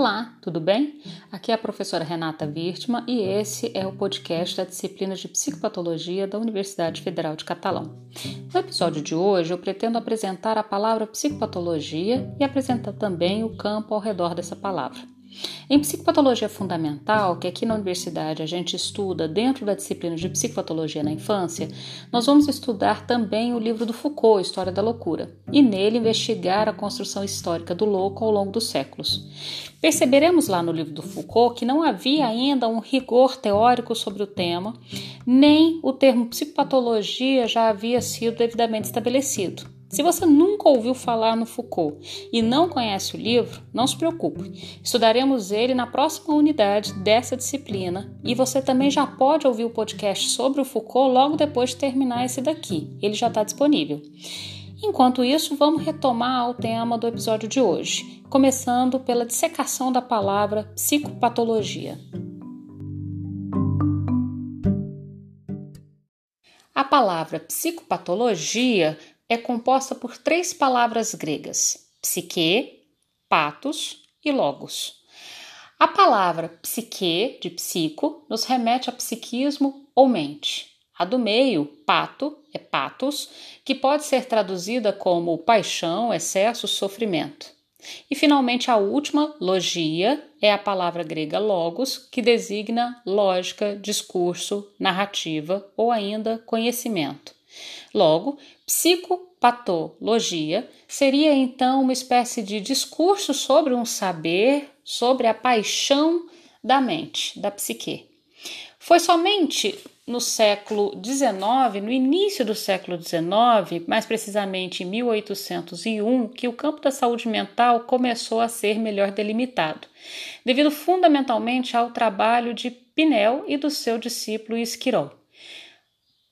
Olá, tudo bem? Aqui é a professora Renata Wirtmann e esse é o podcast da disciplina de Psicopatologia da Universidade Federal de Catalão. No episódio de hoje, eu pretendo apresentar a palavra psicopatologia e apresentar também o campo ao redor dessa palavra. Em psicopatologia fundamental, que aqui na universidade a gente estuda dentro da disciplina de psicopatologia na infância, nós vamos estudar também o livro do Foucault, História da Loucura, e nele investigar a construção histórica do louco ao longo dos séculos. Perceberemos lá no livro do Foucault que não havia ainda um rigor teórico sobre o tema, nem o termo psicopatologia já havia sido devidamente estabelecido. Se você nunca ouviu falar no Foucault e não conhece o livro, não se preocupe. Estudaremos ele na próxima unidade dessa disciplina e você também já pode ouvir o podcast sobre o Foucault logo depois de terminar esse daqui. Ele já está disponível. Enquanto isso, vamos retomar o tema do episódio de hoje, começando pela dissecação da palavra psicopatologia. A palavra psicopatologia é composta por três palavras gregas: psique, patos e logos. A palavra psique, de psico, nos remete a psiquismo ou mente. A do meio, pato, é patos, que pode ser traduzida como paixão, excesso, sofrimento. E finalmente a última, logia, é a palavra grega logos, que designa lógica, discurso, narrativa ou ainda conhecimento. Logo, psicopatologia seria então uma espécie de discurso sobre um saber, sobre a paixão da mente, da psique. Foi somente no século XIX, no início do século XIX, mais precisamente em 1801, que o campo da saúde mental começou a ser melhor delimitado, devido fundamentalmente ao trabalho de Pinel e do seu discípulo Esquirol.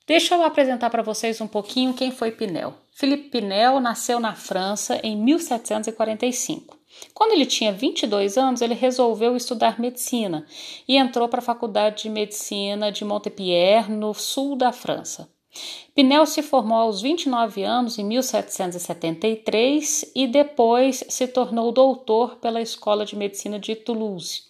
Deixa eu apresentar para vocês um pouquinho quem foi Pinel. Philippe Pinel nasceu na França em 1745. Quando ele tinha 22 anos, ele resolveu estudar medicina e entrou para a Faculdade de Medicina de Montpellier, no sul da França. Pinel se formou aos 29 anos em 1773 e depois se tornou doutor pela Escola de Medicina de Toulouse.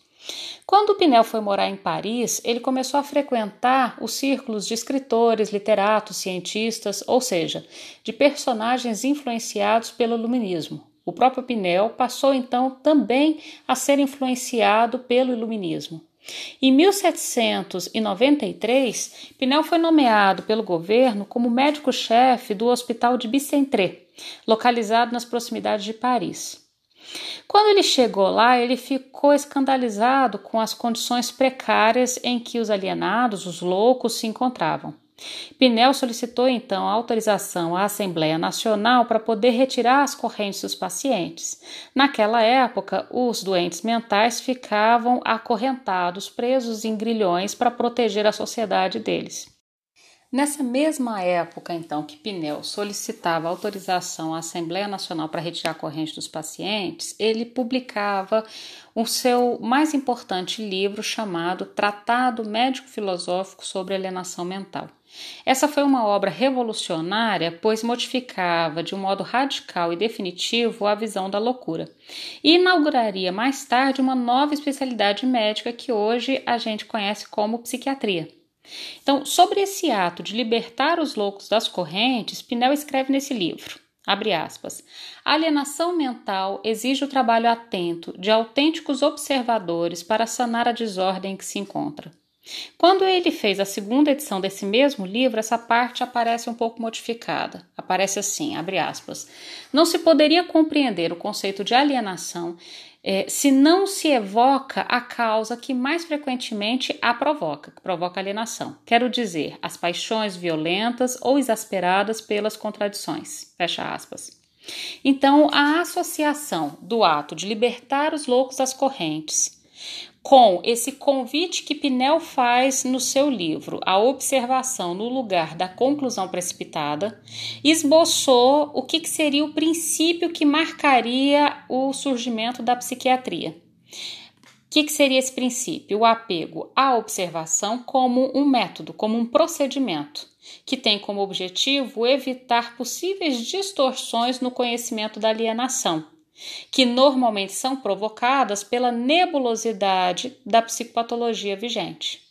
Quando Pinel foi morar em Paris, ele começou a frequentar os círculos de escritores, literatos, cientistas, ou seja, de personagens influenciados pelo iluminismo. O próprio Pinel passou então também a ser influenciado pelo iluminismo. Em 1793, Pinel foi nomeado pelo governo como médico-chefe do Hospital de Bicentré, localizado nas proximidades de Paris. Quando ele chegou lá, ele ficou escandalizado com as condições precárias em que os alienados, os loucos, se encontravam. Pinel solicitou então autorização à Assembleia Nacional para poder retirar as correntes dos pacientes. Naquela época, os doentes mentais ficavam acorrentados, presos em grilhões para proteger a sociedade deles. Nessa mesma época, então, que Pinel solicitava autorização à Assembleia Nacional para retirar a corrente dos pacientes, ele publicava o seu mais importante livro chamado Tratado Médico-Filosófico sobre Alienação Mental. Essa foi uma obra revolucionária, pois modificava de um modo radical e definitivo a visão da loucura e inauguraria mais tarde uma nova especialidade médica que hoje a gente conhece como psiquiatria. Então, sobre esse ato de libertar os loucos das correntes, Pinel escreve nesse livro. Abre aspas. A alienação mental exige o trabalho atento de autênticos observadores para sanar a desordem em que se encontra. Quando ele fez a segunda edição desse mesmo livro, essa parte aparece um pouco modificada. Aparece assim, abre aspas. Não se poderia compreender o conceito de alienação é, se não se evoca a causa que mais frequentemente a provoca, que provoca alienação. Quero dizer, as paixões violentas ou exasperadas pelas contradições. Fecha aspas. Então, a associação do ato de libertar os loucos das correntes com esse convite que Pinel faz no seu livro, A Observação no Lugar da Conclusão Precipitada, esboçou o que, seria o princípio que marcaria o surgimento da psiquiatria. O que, que, seria esse princípio? O apego à observação como um método, como um procedimento, que tem como objetivo evitar possíveis distorções no conhecimento da alienação que normalmente são provocadas pela nebulosidade da psicopatologia vigente.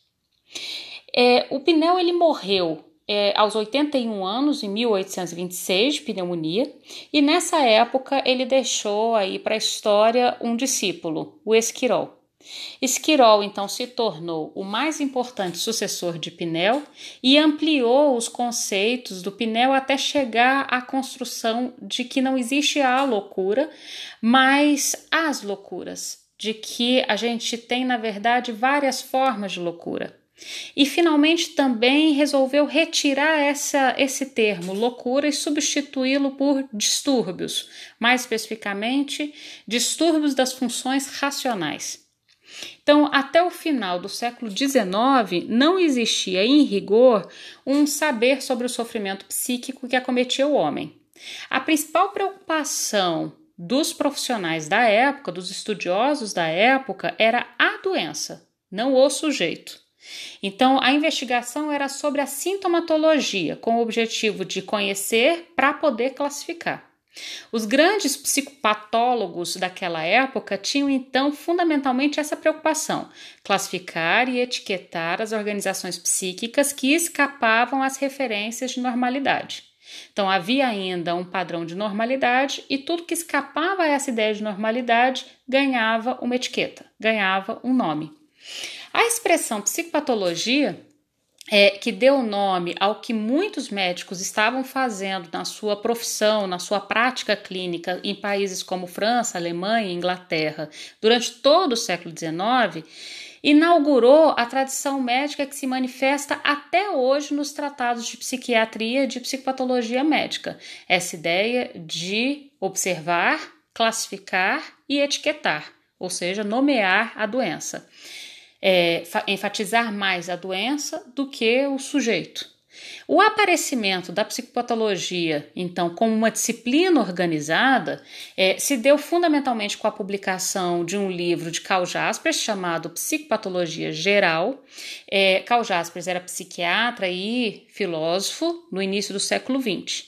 É, o Pinel ele morreu é, aos 81 anos, em 1826, de pneumonia, e nessa época ele deixou aí para a história um discípulo, o Esquirol. Esquirol então se tornou o mais importante sucessor de Pinel e ampliou os conceitos do Pinel até chegar à construção de que não existe a loucura, mas as loucuras, de que a gente tem na verdade várias formas de loucura. E finalmente também resolveu retirar essa, esse termo loucura e substituí-lo por distúrbios, mais especificamente, distúrbios das funções racionais. Então, até o final do século XIX, não existia, em rigor, um saber sobre o sofrimento psíquico que acometia o homem. A principal preocupação dos profissionais da época, dos estudiosos da época, era a doença, não o sujeito. Então, a investigação era sobre a sintomatologia, com o objetivo de conhecer para poder classificar. Os grandes psicopatólogos daquela época tinham então fundamentalmente essa preocupação: classificar e etiquetar as organizações psíquicas que escapavam às referências de normalidade. Então havia ainda um padrão de normalidade e tudo que escapava a essa ideia de normalidade ganhava uma etiqueta, ganhava um nome. A expressão psicopatologia é, que deu nome ao que muitos médicos estavam fazendo na sua profissão, na sua prática clínica em países como França, Alemanha e Inglaterra durante todo o século XIX, inaugurou a tradição médica que se manifesta até hoje nos tratados de psiquiatria e de psicopatologia médica. Essa ideia de observar, classificar e etiquetar, ou seja, nomear a doença é, enfatizar mais a doença do que o sujeito. O aparecimento da psicopatologia, então, como uma disciplina organizada, é, se deu fundamentalmente com a publicação de um livro de Carl Jaspers chamado Psicopatologia Geral. É, Carl Jaspers era psiquiatra e filósofo no início do século XX.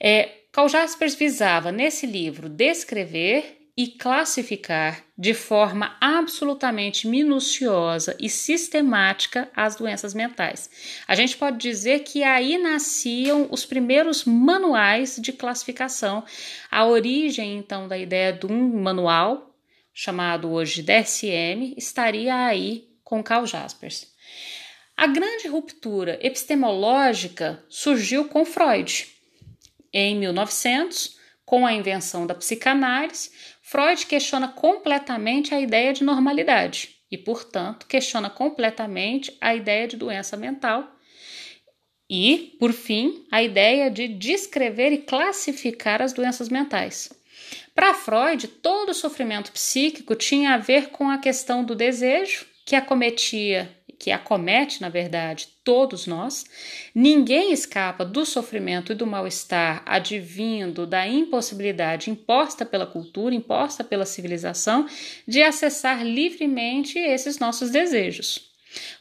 É, Carl Jaspers visava, nesse livro, descrever e classificar de forma absolutamente minuciosa e sistemática as doenças mentais. A gente pode dizer que aí nasciam os primeiros manuais de classificação. A origem, então, da ideia de um manual, chamado hoje DSM, estaria aí com Carl Jaspers. A grande ruptura epistemológica surgiu com Freud. Em 1900, com a invenção da psicanálise, Freud questiona completamente a ideia de normalidade e, portanto, questiona completamente a ideia de doença mental e, por fim, a ideia de descrever e classificar as doenças mentais. Para Freud, todo sofrimento psíquico tinha a ver com a questão do desejo, que acometia que acomete, na verdade, todos nós, ninguém escapa do sofrimento e do mal-estar advindo da impossibilidade imposta pela cultura, imposta pela civilização, de acessar livremente esses nossos desejos.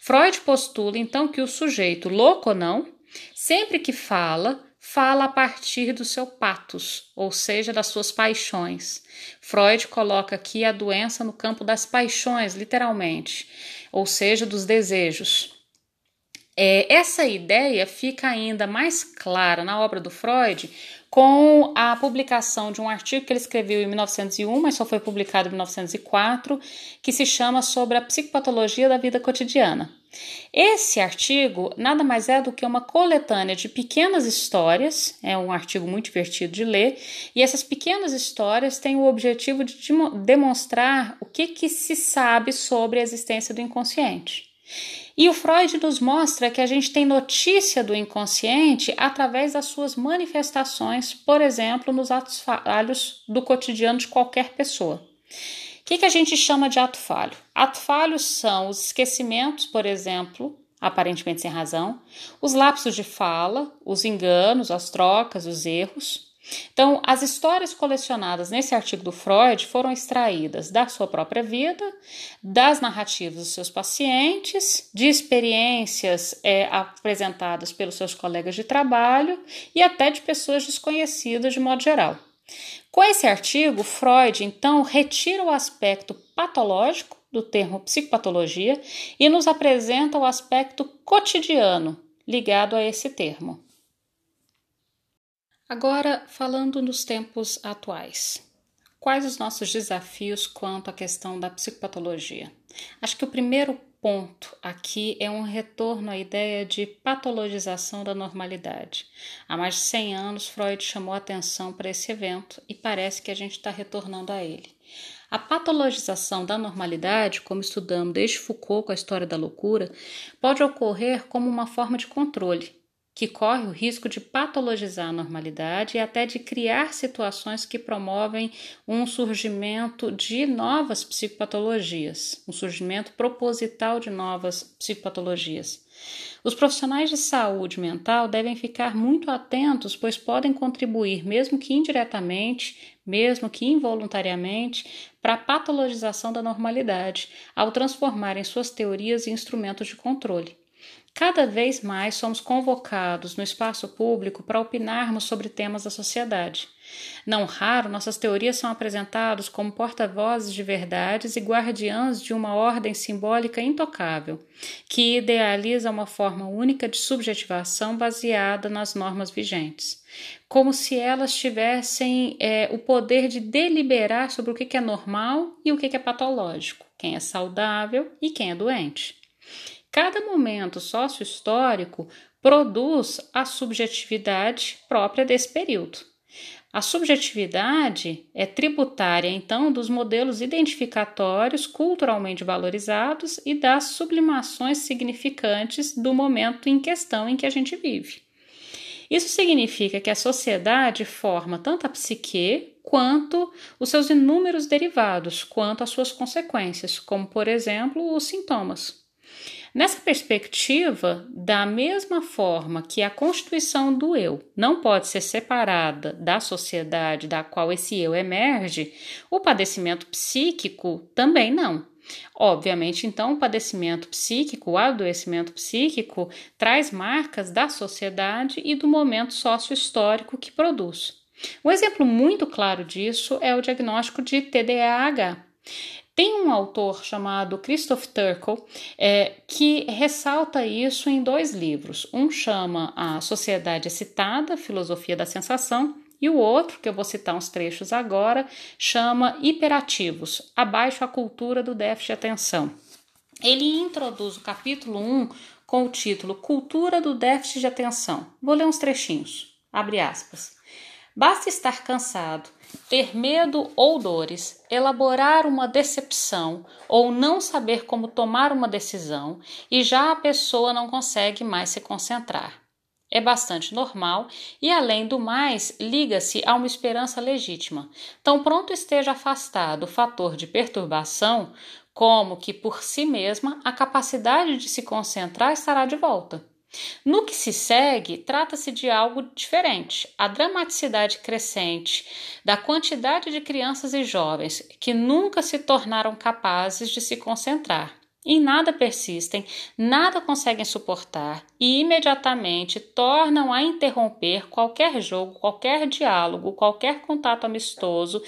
Freud postula então que o sujeito, louco ou não, sempre que fala, fala a partir do seu patos, ou seja, das suas paixões. Freud coloca aqui a doença no campo das paixões, literalmente ou seja, dos desejos. É, essa ideia fica ainda mais clara na obra do Freud com a publicação de um artigo que ele escreveu em 1901, mas só foi publicado em 1904, que se chama Sobre a Psicopatologia da Vida Cotidiana. Esse artigo nada mais é do que uma coletânea de pequenas histórias, é um artigo muito divertido de ler, e essas pequenas histórias têm o objetivo de demonstrar o que, que se sabe sobre a existência do inconsciente. E o Freud nos mostra que a gente tem notícia do inconsciente através das suas manifestações, por exemplo, nos atos falhos do cotidiano de qualquer pessoa. O que, que a gente chama de ato falho? Ato falhos são os esquecimentos, por exemplo, aparentemente sem razão, os lapsos de fala, os enganos, as trocas, os erros, então, as histórias colecionadas nesse artigo do Freud foram extraídas da sua própria vida, das narrativas dos seus pacientes, de experiências é, apresentadas pelos seus colegas de trabalho e até de pessoas desconhecidas de modo geral. Com esse artigo, Freud então retira o aspecto patológico do termo psicopatologia e nos apresenta o aspecto cotidiano ligado a esse termo. Agora, falando nos tempos atuais. Quais os nossos desafios quanto à questão da psicopatologia? Acho que o primeiro ponto aqui é um retorno à ideia de patologização da normalidade. Há mais de 100 anos, Freud chamou atenção para esse evento e parece que a gente está retornando a ele. A patologização da normalidade, como estudamos desde Foucault com a história da loucura, pode ocorrer como uma forma de controle, que corre o risco de patologizar a normalidade e até de criar situações que promovem um surgimento de novas psicopatologias, um surgimento proposital de novas psicopatologias. Os profissionais de saúde mental devem ficar muito atentos, pois podem contribuir, mesmo que indiretamente, mesmo que involuntariamente, para a patologização da normalidade, ao transformarem suas teorias em instrumentos de controle. Cada vez mais somos convocados no espaço público para opinarmos sobre temas da sociedade. Não raro, nossas teorias são apresentadas como porta-vozes de verdades e guardiãs de uma ordem simbólica intocável, que idealiza uma forma única de subjetivação baseada nas normas vigentes, como se elas tivessem é, o poder de deliberar sobre o que é normal e o que é patológico, quem é saudável e quem é doente. Cada momento sócio-histórico produz a subjetividade própria desse período. A subjetividade é tributária, então, dos modelos identificatórios culturalmente valorizados e das sublimações significantes do momento em questão em que a gente vive. Isso significa que a sociedade forma tanto a psique quanto os seus inúmeros derivados, quanto as suas consequências, como, por exemplo, os sintomas. Nessa perspectiva, da mesma forma que a constituição do eu não pode ser separada da sociedade da qual esse eu emerge, o padecimento psíquico também não. Obviamente, então, o padecimento psíquico, o adoecimento psíquico, traz marcas da sociedade e do momento sócio-histórico que produz. Um exemplo muito claro disso é o diagnóstico de TDAH. Tem um autor chamado Christoph Turkel é, que ressalta isso em dois livros. Um chama A Sociedade Excitada, Filosofia da Sensação, e o outro, que eu vou citar uns trechos agora, chama Hiperativos, Abaixo a Cultura do Déficit de Atenção. Ele introduz o capítulo 1 com o título Cultura do Déficit de Atenção. Vou ler uns trechinhos. Abre aspas. Basta estar cansado, ter medo ou dores, elaborar uma decepção ou não saber como tomar uma decisão e já a pessoa não consegue mais se concentrar. É bastante normal e, além do mais, liga-se a uma esperança legítima. Tão pronto esteja afastado o fator de perturbação, como que por si mesma a capacidade de se concentrar estará de volta. No que se segue, trata-se de algo diferente. A dramaticidade crescente da quantidade de crianças e jovens que nunca se tornaram capazes de se concentrar. Em nada persistem, nada conseguem suportar e imediatamente tornam a interromper qualquer jogo, qualquer diálogo, qualquer contato amistoso,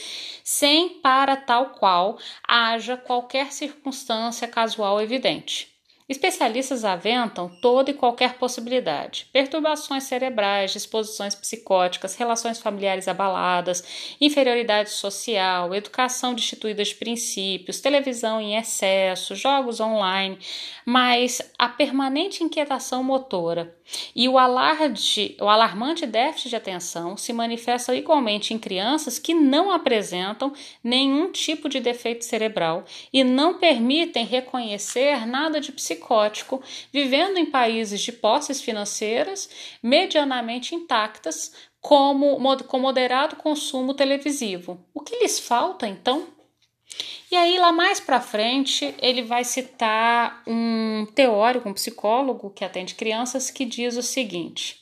sem para tal qual haja qualquer circunstância casual evidente. Especialistas aventam toda e qualquer possibilidade: perturbações cerebrais, disposições psicóticas, relações familiares abaladas, inferioridade social, educação destituída de princípios, televisão em excesso, jogos online, mas a permanente inquietação motora e o, alarde, o alarmante déficit de atenção se manifesta igualmente em crianças que não apresentam nenhum tipo de defeito cerebral e não permitem reconhecer nada de psicótico, vivendo em países de posses financeiras medianamente intactas, como com moderado consumo televisivo. O que lhes falta então? E aí, lá mais para frente, ele vai citar um teórico, um psicólogo que atende crianças, que diz o seguinte: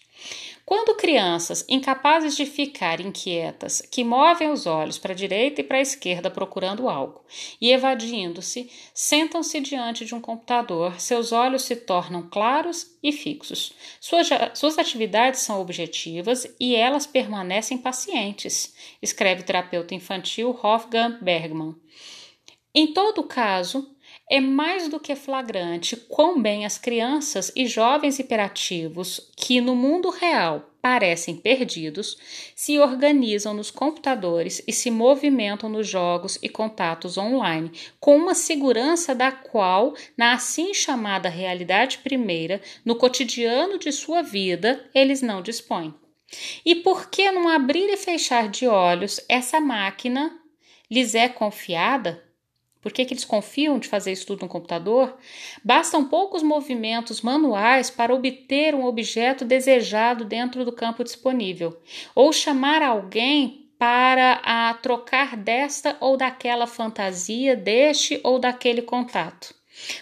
Quando crianças incapazes de ficar inquietas, que movem os olhos para a direita e para a esquerda procurando algo e evadindo-se, sentam-se diante de um computador, seus olhos se tornam claros e fixos. Suas, suas atividades são objetivas e elas permanecem pacientes, escreve o terapeuta infantil Wolfgang Bergman. Em todo caso, é mais do que flagrante quão bem as crianças e jovens hiperativos, que no mundo real parecem perdidos, se organizam nos computadores e se movimentam nos jogos e contatos online, com uma segurança da qual, na assim chamada realidade primeira, no cotidiano de sua vida, eles não dispõem. E por que não abrir e fechar de olhos essa máquina lhes é confiada? Por que, que eles confiam de fazer isso tudo no computador? Bastam poucos movimentos manuais para obter um objeto desejado dentro do campo disponível, ou chamar alguém para a trocar desta ou daquela fantasia, deste ou daquele contato.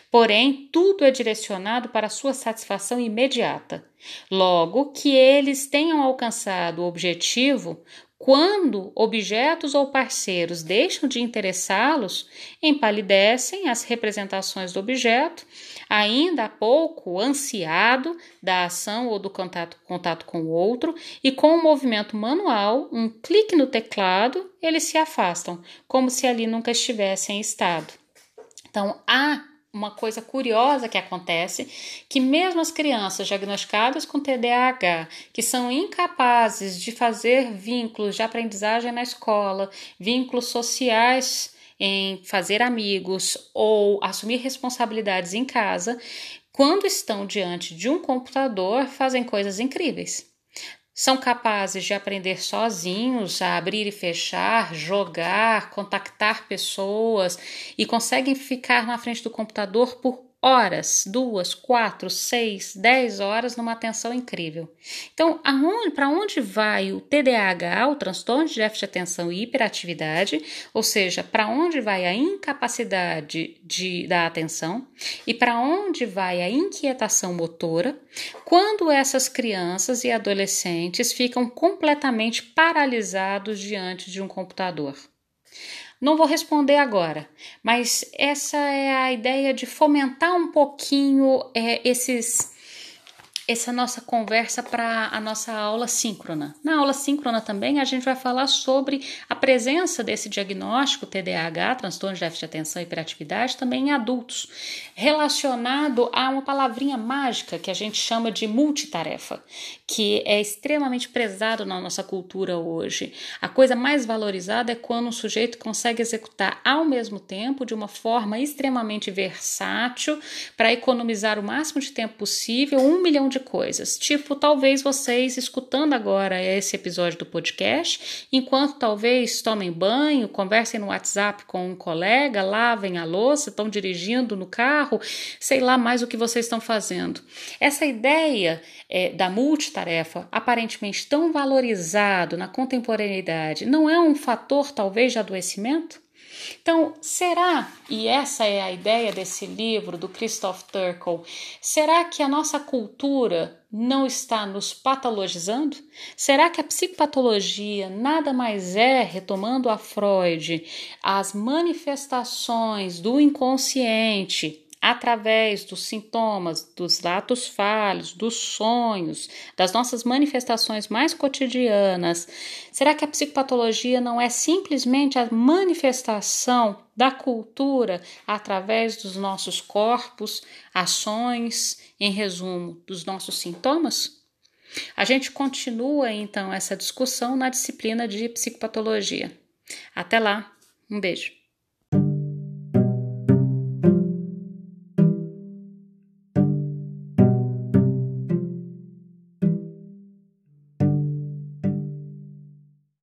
Porém, tudo é direcionado para sua satisfação imediata. Logo que eles tenham alcançado o objetivo, quando objetos ou parceiros deixam de interessá-los, empalidecem as representações do objeto, ainda há pouco ansiado da ação ou do contato, contato com o outro, e com um movimento manual, um clique no teclado, eles se afastam, como se ali nunca estivessem estado. Então, há uma coisa curiosa que acontece, que mesmo as crianças diagnosticadas com TDAH, que são incapazes de fazer vínculos de aprendizagem na escola, vínculos sociais em fazer amigos ou assumir responsabilidades em casa, quando estão diante de um computador, fazem coisas incríveis são capazes de aprender sozinhos a abrir e fechar, jogar, contactar pessoas e conseguem ficar na frente do computador por horas, duas, quatro, seis, dez horas numa atenção incrível. Então, para onde vai o TDAH, o transtorno de déficit de atenção e hiperatividade, ou seja, para onde vai a incapacidade de, da atenção e para onde vai a inquietação motora, quando essas crianças e adolescentes ficam completamente paralisados diante de um computador. Não vou responder agora, mas essa é a ideia de fomentar um pouquinho é, esses essa nossa conversa para a nossa aula síncrona. Na aula síncrona também a gente vai falar sobre a presença desse diagnóstico TDAH, transtorno de déficit de atenção e hiperatividade, também em adultos, relacionado a uma palavrinha mágica que a gente chama de multitarefa, que é extremamente prezado na nossa cultura hoje. A coisa mais valorizada é quando um sujeito consegue executar ao mesmo tempo, de uma forma extremamente versátil, para economizar o máximo de tempo possível, um milhão de de coisas. Tipo, talvez vocês escutando agora esse episódio do podcast, enquanto talvez tomem banho, conversem no WhatsApp com um colega, lavem a louça, estão dirigindo no carro, sei lá mais o que vocês estão fazendo. Essa ideia é, da multitarefa, aparentemente tão valorizado na contemporaneidade, não é um fator talvez de adoecimento? Então, será, e essa é a ideia desse livro do Christoph Turkel, será que a nossa cultura não está nos patologizando? Será que a psicopatologia nada mais é, retomando a Freud, as manifestações do inconsciente através dos sintomas, dos atos falhos, dos sonhos, das nossas manifestações mais cotidianas, será que a psicopatologia não é simplesmente a manifestação da cultura através dos nossos corpos, ações, em resumo, dos nossos sintomas? A gente continua então essa discussão na disciplina de psicopatologia. Até lá, um beijo.